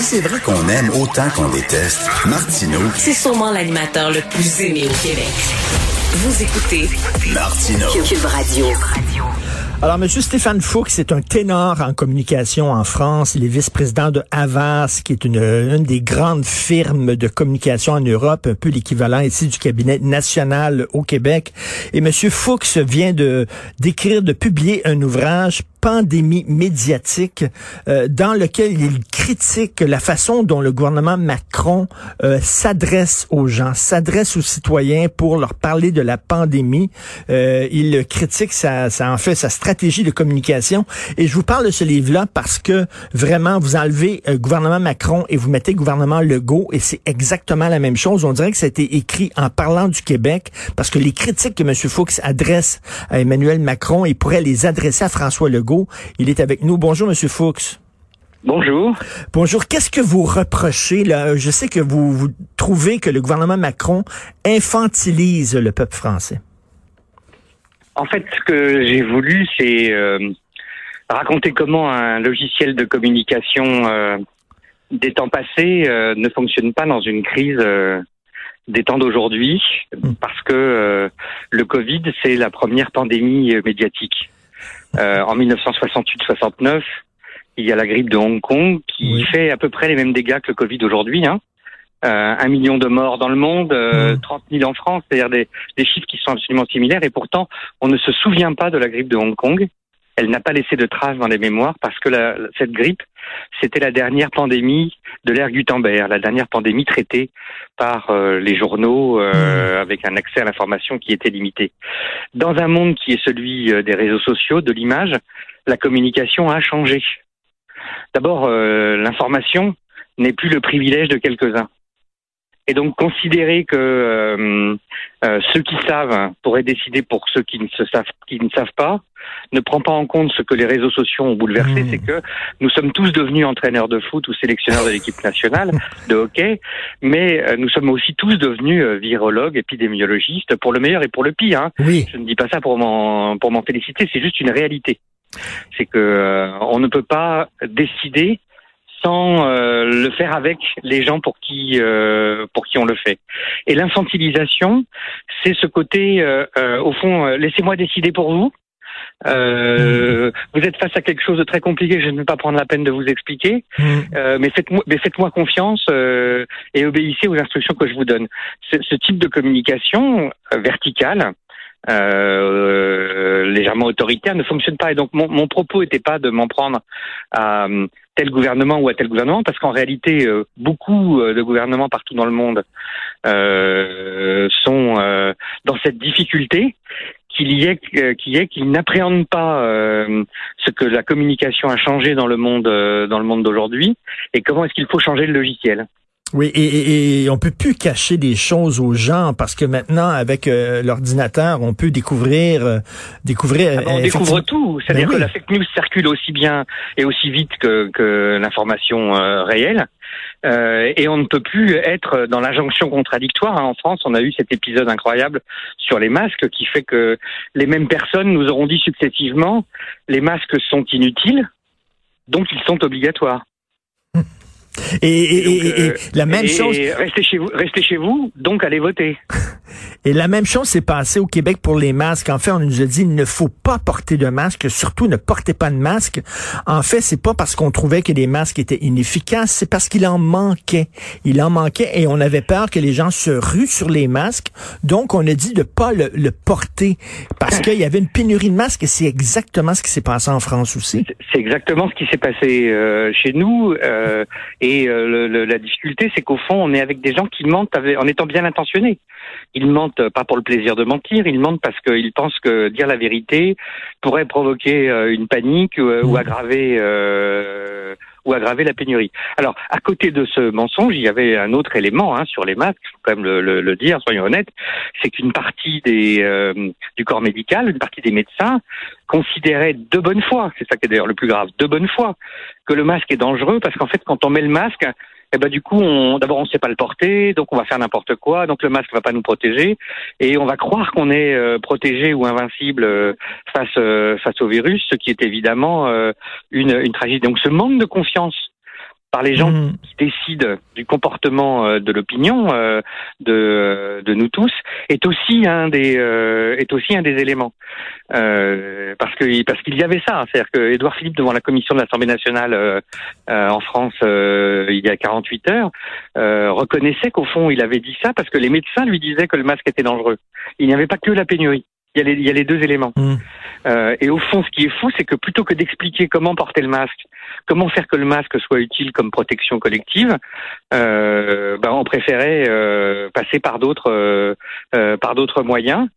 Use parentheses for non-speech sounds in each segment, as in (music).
Si c'est vrai qu'on aime autant qu'on déteste, Martineau, C'est sûrement l'animateur le plus aimé au Québec. Vous écoutez Martineau. Cube Radio. Alors, M. Stéphane Fuchs est un ténor en communication en France. Il est vice-président de Havas, qui est une, une des grandes firmes de communication en Europe, un peu l'équivalent ici du cabinet national au Québec. Et M. Fuchs vient de d'écrire, de publier un ouvrage pandémie médiatique euh, dans lequel il critique la façon dont le gouvernement Macron euh, s'adresse aux gens, s'adresse aux citoyens pour leur parler de la pandémie. Euh, il critique ça, ça en fait sa stratégie de communication. Et je vous parle de ce livre-là parce que vraiment vous enlevez euh, gouvernement Macron et vous mettez gouvernement Legault et c'est exactement la même chose. On dirait que ça a été écrit en parlant du Québec parce que les critiques que M. Fuchs adresse à Emmanuel Macron, il pourrait les adresser à François Legault il est avec nous. Bonjour, Monsieur Fuchs. Bonjour. Bonjour. Qu'est-ce que vous reprochez là? Je sais que vous, vous trouvez que le gouvernement Macron infantilise le peuple français. En fait, ce que j'ai voulu, c'est euh, raconter comment un logiciel de communication euh, des temps passés euh, ne fonctionne pas dans une crise des temps d'aujourd'hui, parce que le Covid, c'est la première pandémie médiatique. Euh, en 1968-69, il y a la grippe de Hong Kong qui Oui. fait à peu près les mêmes dégâts que le Covid aujourd'hui. Hein. Euh, un million de morts dans le monde, euh, Mm. 30 000 en France, c'est-à-dire des, des chiffres qui sont absolument similaires. Et pourtant, on ne se souvient pas de la grippe de Hong Kong. Elle n'a pas laissé de traces dans les mémoires parce que la- cette grippe, c'était la dernière pandémie de l'ère Gutenberg, la dernière pandémie traitée par euh, les journaux euh, avec un accès à l'information qui était limité. Dans un monde qui est celui euh, des réseaux sociaux, de l'image, la communication a changé. D'abord, euh, l'information n'est plus le privilège de quelques-uns. Et donc considérer que euh, euh, ceux qui savent pourraient décider pour ceux qui ne se savent qui ne savent pas ne prend pas en compte ce que les réseaux sociaux ont bouleversé, Mmh. c'est que nous sommes tous devenus entraîneurs de foot ou sélectionneurs de l'équipe nationale de hockey, mais euh, nous sommes aussi tous devenus euh, virologues, épidémiologistes, pour le meilleur et pour le pire. hein. Oui. Je ne dis pas ça pour m'en pour m'en féliciter, c'est juste une réalité. C'est que euh, on ne peut pas décider sans euh, le faire avec les gens pour qui euh, pour qui on le fait. Et l'infantilisation, c'est ce côté euh, euh, au fond euh, laissez-moi décider pour vous. Euh, Vous êtes face à quelque chose de très compliqué, je ne vais pas prendre la peine de vous expliquer, Mm. euh, mais faites-moi faites-moi confiance euh, et obéissez aux instructions que je vous donne. Ce, ce type de communication euh, verticale, euh, légèrement autoritaire, ne fonctionne pas. Et donc mon, mon propos n'était pas de m'en prendre à euh, tel gouvernement ou à tel gouvernement, parce qu'en réalité, euh, beaucoup euh, de gouvernements partout dans le monde sont dans cette difficulté qu'il y ait qu'il y qu'ils n'appréhendent pas ce que la communication a changé dans le monde euh, dans le monde d'aujourd'hui et comment est-ce qu'il faut changer le logiciel. Oui, et, et, et on peut plus cacher des choses aux gens parce que maintenant, avec euh, l'ordinateur, on peut découvrir, euh, découvrir. Ah ben, on euh, découvre tout, c'est-à-dire Ben que la fake news circule aussi bien et aussi vite que, que l'information euh, réelle. Euh, et on ne peut plus être dans l'injonction contradictoire. hein. En France, on a eu cet épisode incroyable sur les masques qui fait que les mêmes personnes nous auront dit successivement les masques sont inutiles, donc ils sont obligatoires. Et, et- Et donc, et- et euh, la même chose, Restez chez vous, restez chez vous, donc allez voter. (laughs) et la même chose s'est passée au Québec pour les masques. En fait, on nous a dit il ne faut pas porter de masque, surtout ne portez pas de masque. En fait, c'est pas parce qu'on trouvait que les masques étaient inefficaces, c'est parce qu'il en manquait. Il en manquait et on avait peur que les gens se ruent sur les masques. Donc, on a dit de pas le, le porter parce qu'il y avait une pénurie de masques et c'est exactement ce qui s'est passé en France aussi. C'est exactement ce qui s'est passé euh, chez nous. euh, et euh, le- le- la difficulté, c'est qu'au fond, on est avec des gens qui mentent en étant bien intentionnés. Ils mentent pas pour le plaisir de mentir, ils mentent parce qu'ils pensent que dire la vérité pourrait provoquer euh, une panique euh, ou Mhm. aggraver euh, ou aggraver la pénurie. Alors, à côté de ce mensonge, il y avait un autre élément hein, sur les masques, faut quand même le, le- le dire, soyons honnêtes, c'est qu'une partie des, euh, du corps médical, une partie des médecins considérait de bonne foi, c'est ça qui est d'ailleurs le plus grave, de bonne foi, que le masque est dangereux parce qu'en fait, quand on met le masque, eh ben du coup, on, d'abord on ne sait pas le porter, donc on va faire n'importe quoi, donc le masque va pas nous protéger, et on va croire qu'on est euh, protégé ou invincible euh, face euh, face au virus, ce qui est évidemment euh, une, une tragédie. Donc ce manque de confiance par les gens Mhm. qui décident du comportement euh, de l'opinion euh, de, de nous tous est aussi un des euh, est aussi un des éléments. Euh, parce que parce qu'il y avait ça. C'est-à-dire que Édouard Philippe devant la commission de l'Assemblée nationale euh, euh, en France euh, il y a 48 heures euh, reconnaissait qu'au fond il avait dit ça parce que les médecins lui disaient que le masque était dangereux. Il n'y avait pas que la pénurie. Il y a les, il y a les deux éléments. Euh, et au fond, ce qui est fou, c'est que plutôt que d'expliquer comment porter le masque, comment faire que le masque soit utile comme protection collective, euh, ben, on préférait euh, passer par d'autres euh, par d'autres moyens.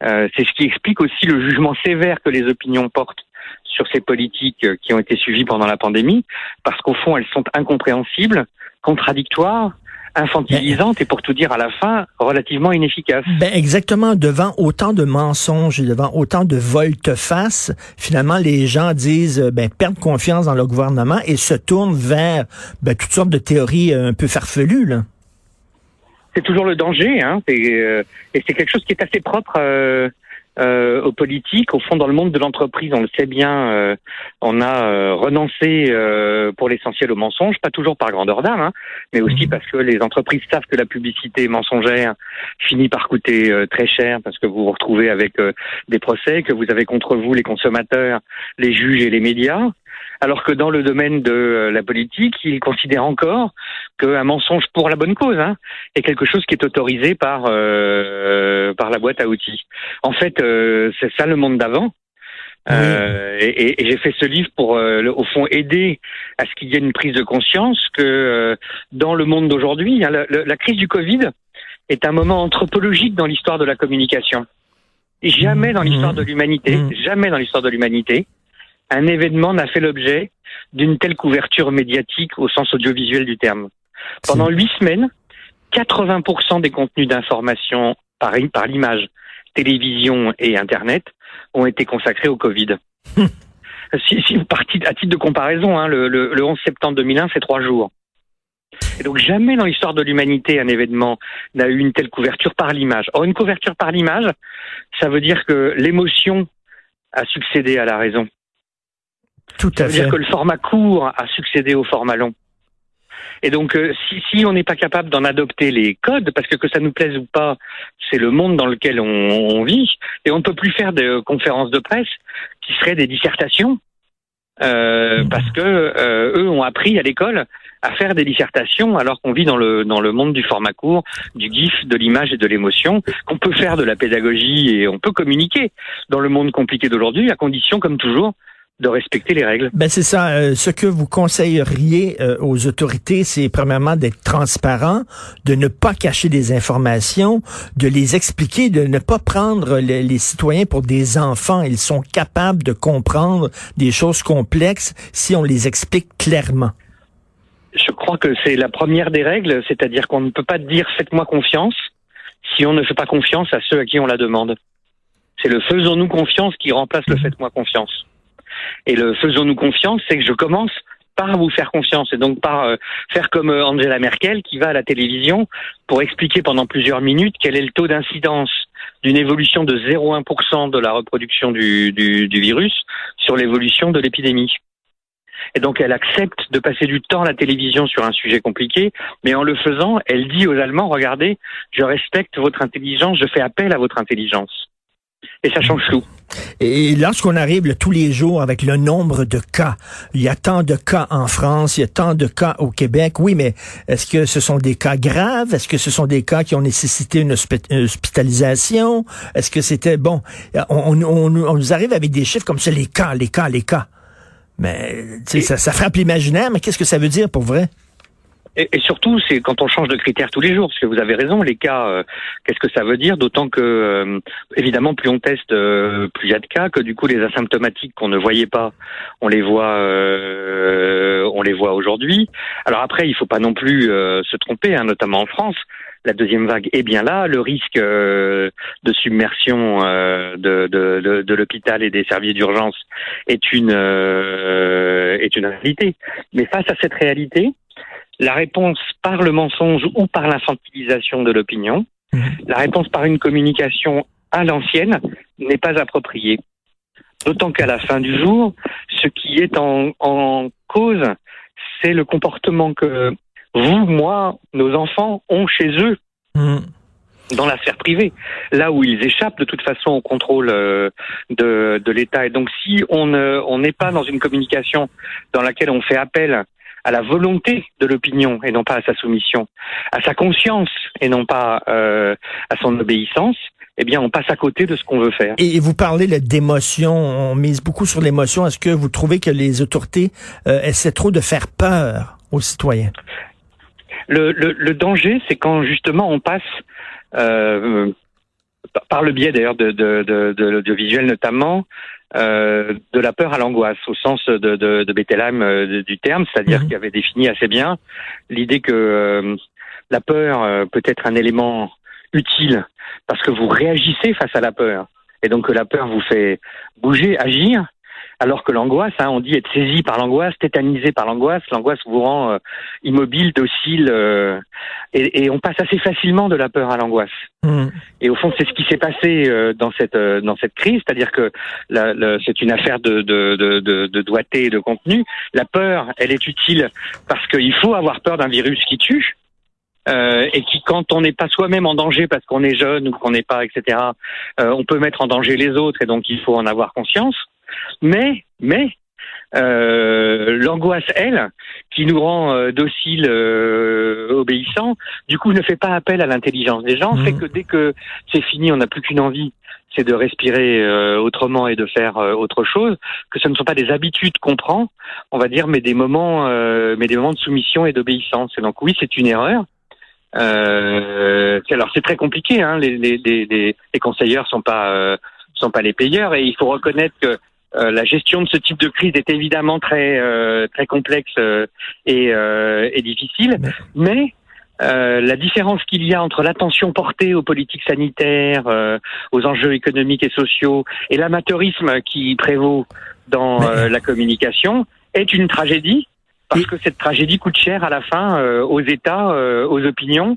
C'est ce qui explique aussi le jugement sévère que les opinions portent sur ces politiques qui ont été suivies pendant la pandémie, parce qu'au fond, elles sont incompréhensibles, contradictoires, infantilisantes et pour tout dire à la fin, relativement inefficaces. Ben exactement, devant autant de mensonges et devant autant de volte-face, finalement les gens disent euh, ben perdent confiance dans le gouvernement et se tournent vers ben, toutes sortes de théories euh, un peu farfelues là. c'est toujours le danger, hein, euh, et c'est quelque chose qui est assez propre euh, euh, aux politiques. Au fond, dans le monde de l'entreprise, on le sait bien, euh, on a euh, renoncé euh, pour l'essentiel au mensonge, pas toujours par grandeur d'âme, hein, mais aussi Mhm. parce que les entreprises savent que la publicité mensongère finit par coûter euh, très cher, parce que vous vous retrouvez avec euh, des procès, que vous avez contre vous les consommateurs, les juges et les médias. Alors que dans le domaine de euh, la politique, ils considèrent encore qu'un mensonge pour la bonne cause hein, est quelque chose qui est autorisé par euh, par la boîte à outils. En fait, euh, c'est ça le monde d'avant. Euh, et et- j'ai fait ce livre pour, euh, au fond, aider à ce qu'il y ait une prise de conscience que euh, dans le monde d'aujourd'hui, hein, la, crise du Covid est un moment anthropologique dans l'histoire de la communication. Et jamais dans l'histoire de l'humanité, Mhm. jamais dans l'histoire de l'humanité, un événement n'a fait l'objet d'une telle couverture médiatique au sens audiovisuel du terme. Pendant huit semaines, 80% des contenus d'information par, par l'image, télévision et Internet ont été consacrés au Covid. (laughs) si, si, à titre de comparaison, hein, le, le, le 11 septembre 2001, c'est trois jours. Et donc jamais dans l'histoire de l'humanité un événement n'a eu une telle couverture par l'image. Or une couverture par l'image, ça veut dire que l'émotion a succédé à la raison. Tout à veut fait. dire que le format court a succédé au format long. Et donc, euh, si, si on n'est pas capable d'en adopter les codes, parce que que ça nous plaise ou pas, c'est le monde dans lequel on, on vit, et on ne peut plus faire de conférences de presse qui seraient des dissertations, euh, parce que euh, eux ont appris à l'école à faire des dissertations, alors qu'on vit dans le dans le monde du format court, du gif, de l'image et de l'émotion, qu'on peut faire de la pédagogie et on peut communiquer dans le monde compliqué d'aujourd'hui, à condition, comme toujours, de respecter les règles. Ben c'est ça. euh, ce que vous conseilleriez euh, aux autorités, c'est premièrement d'être transparent, de ne pas cacher des informations, de les expliquer, de ne pas prendre les, les citoyens pour des enfants. Ils sont capables de comprendre des choses complexes si on les explique clairement. Je crois que c'est la première des règles, c'est-à-dire qu'on ne peut pas dire faites-moi confiance si on ne fait pas confiance à ceux à qui on la demande. C'est le faisons-nous confiance qui remplace le faites-moi confiance. Et le faisons-nous confiance, c'est que je commence par vous faire confiance et donc par euh, faire comme euh, Angela Merkel qui va à la télévision pour expliquer pendant plusieurs minutes quel est le taux d'incidence d'une évolution de 0,1% de la reproduction du, du, du virus sur l'évolution de l'épidémie. Et donc elle accepte de passer du temps à la télévision sur un sujet compliqué, mais en le faisant, elle dit aux Allemands, regardez, je respecte votre intelligence, je fais appel à votre intelligence. Et ça change tout. Et lorsqu'on arrive là, tous les jours avec le nombre de cas, il y a tant de cas en France, il y a tant de cas au Québec, oui, mais est-ce que ce sont des cas graves? Est-ce que ce sont des cas qui ont nécessité une hospi- une hospitalisation? Est-ce que c'était, bon, on, on- on- on nous arrive avec des chiffres comme ça, les cas, les cas, les cas. Mais Et- ça, ça frappe l'imaginaire, mais qu'est-ce que ça veut dire pour vrai? Et, et surtout, c'est quand on change de critères tous les jours, parce que vous avez raison, les cas, euh, qu'est-ce que ça veut dire D'autant que, euh, évidemment, plus on teste, euh, plus il y a de cas, que du coup, les asymptomatiques qu'on ne voyait pas, on les voit, euh, on les voit aujourd'hui. Alors après, il faut pas non plus euh, se tromper, hein, notamment en France. La deuxième vague est bien là. Le risque euh, de submersion de, de, de, de l'hôpital et des services d'urgence est une est une réalité. Mais face à cette réalité, la réponse par le mensonge ou par l'infantilisation de l'opinion, Mhm. la réponse par une communication à l'ancienne n'est pas appropriée. D'autant qu'à la fin du jour, ce qui est en, en cause, c'est le comportement que vous, moi, nos enfants ont chez eux. Hmm. dans la sphère privée, là où ils échappent de toute façon au contrôle euh, de, de l'État. Et donc si on ne- on n'est pas dans une communication dans laquelle on fait appel à la volonté de l'opinion et non pas à sa soumission, à sa conscience et non pas euh, à son obéissance, eh bien on passe à côté de ce qu'on veut faire. Et vous parlez d'émotion, on mise beaucoup sur l'émotion. Est-ce que vous trouvez que les autorités euh, essaient trop de faire peur aux citoyens? Le, le, le danger, c'est quand justement on passe euh, par le biais d'ailleurs de, de, de, de l'audiovisuel notamment, euh, de la peur à l'angoisse, au sens de, de, euh, du terme, c'est-à-dire Mhm. qu'il avait défini assez bien l'idée que euh, la peur peut être un élément utile parce que vous réagissez face à la peur et donc que la peur vous fait bouger, agir, alors que l'angoisse, hein, on dit être saisi par l'angoisse, tétanisé par l'angoisse, l'angoisse vous rend euh, immobile, docile, euh, et, et on passe assez facilement de la peur à l'angoisse. Hmm. Et au fond, c'est ce qui s'est passé euh, dans cette euh, dans cette crise, c'est-à-dire que la- la- c'est une affaire de de, de, de de doigté et de contenu. La peur, elle est utile parce qu'il faut avoir peur d'un virus qui tue. euh, et qui, quand on n'est pas soi-même en danger parce qu'on est jeune ou qu'on n'est pas, etc., euh, on peut mettre en danger les autres et donc il faut en avoir conscience. Mais, mais, euh, l'angoisse, elle, qui nous rend euh, dociles, euh, obéissants, du coup ne fait pas appel à l'intelligence des gens, Mhm. fait que dès que c'est fini, on n'a plus qu'une envie, c'est de respirer euh, autrement et de faire euh, autre chose, que ce ne sont pas des habitudes qu'on prend, on va dire, mais des moments, euh, mais des moments de soumission et d'obéissance. Et donc oui, c'est une erreur. Euh, alors c'est très compliqué, hein, les, les, les, les, les conseilleurs sont pas euh, sont pas les payeurs et il faut reconnaître que euh, la gestion de ce type de crise est évidemment très euh, très complexe euh, et, euh, et difficile, mais euh, la différence qu'il y a entre l'attention portée aux politiques sanitaires, euh, aux enjeux économiques et sociaux, et l'amateurisme qui prévaut dans euh, la communication est une tragédie, parce que cette tragédie coûte cher à la fin euh, aux États, euh, aux opinions,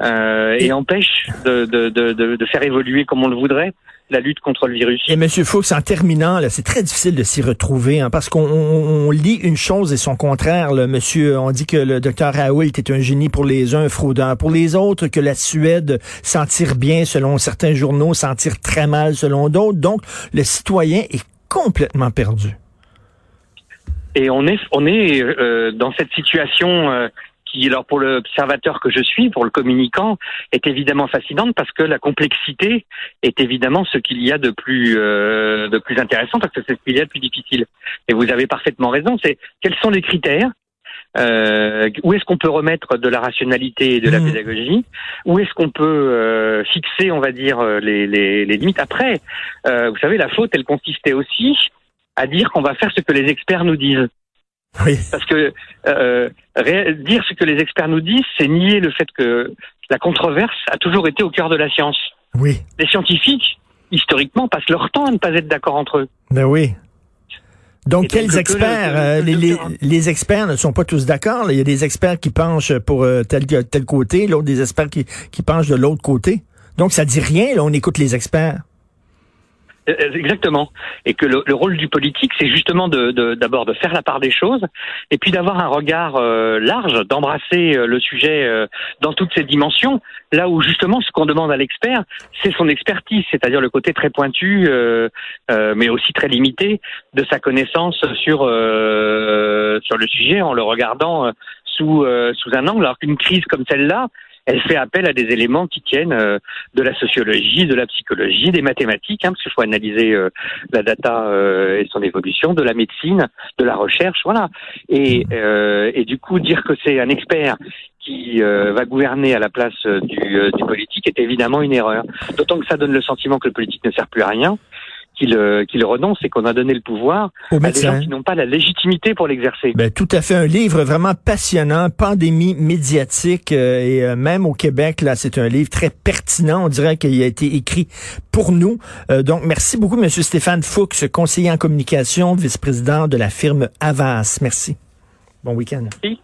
euh, et, Et- empêche de, de, de, de, de faire évoluer comme on le voudrait la lutte contre le virus. Et Monsieur Fuchs, en terminant, là, c'est très difficile de s'y retrouver, hein, parce qu'on on- on lit une chose et son contraire. Là, monsieur, on dit que le docteur Raoult est un génie pour les uns, un fraudeur pour les autres, que la Suède s'en tire bien selon certains journaux, s'en tire très mal selon d'autres. Donc, le citoyen est complètement perdu. Et on est, on est euh, dans cette situation euh, qui, alors pour l'observateur que je suis, pour le communicant, est évidemment fascinante parce que la complexité est évidemment ce qu'il y a de plus euh, de plus intéressant parce que c'est ce qu'il y a de plus difficile. Et vous avez parfaitement raison. C'est quels sont les critères euh, où est-ce qu'on peut remettre de la rationalité et de la Mhm. pédagogie Où est-ce qu'on peut euh, fixer, on va dire, les, les, les limites Après, euh, vous savez, la faute, elle consistait aussi à dire qu'on va faire ce que les experts nous disent. Oui. Parce que euh, dire ce que les experts nous disent, c'est nier le fait que la controverse a toujours été au cœur de la science. Oui. Les scientifiques, historiquement, passent leur temps à ne pas être d'accord entre eux. Ben oui. Donc, Et quels experts? le- euh, que les, le les, docteur- les experts ne sont pas tous d'accord. Il y a des experts qui penchent pour euh, tel, tel côté, l'autre des experts qui, qui penchent de l'autre côté. Donc, ça dit rien, là, on écoute les experts. Euh, Exactement. Et que le, le rôle du politique, c'est justement d'abord de, faire la part des choses, et puis d'avoir un regard euh, large, d'embrasser euh, le sujet euh, dans toutes ses dimensions. Là où justement, ce qu'on demande à l'expert, c'est son expertise, c'est-à-dire le côté très pointu, euh, euh, mais aussi très limité de sa connaissance sur sur le sujet, en le regardant sous sous un angle. Alors qu'une crise comme celle-là, elle fait appel à des éléments qui tiennent euh, de la sociologie, de la psychologie, des mathématiques, hein, parce qu'il faut analyser euh, la data euh, et son évolution, de la médecine, de la recherche, voilà. Et, du coup, dire que c'est un expert qui va gouverner à la place du, du politique est évidemment une erreur. D'autant que ça donne le sentiment que le politique ne sert plus à rien, qu'il euh, qu'il renonce et qu'on a donné le pouvoir Aux à des médecins. gens qui n'ont pas la légitimité pour l'exercer. Ben, tout à fait. Un livre vraiment passionnant, pandémie médiatique, euh, et euh, même au Québec, là, c'est un livre très pertinent. On dirait qu'il a été écrit pour nous. Euh, donc, merci beaucoup, Monsieur Stéphane Fuchs, conseiller en communication, vice-président de la firme Avas. Merci. Bon week-end. Merci.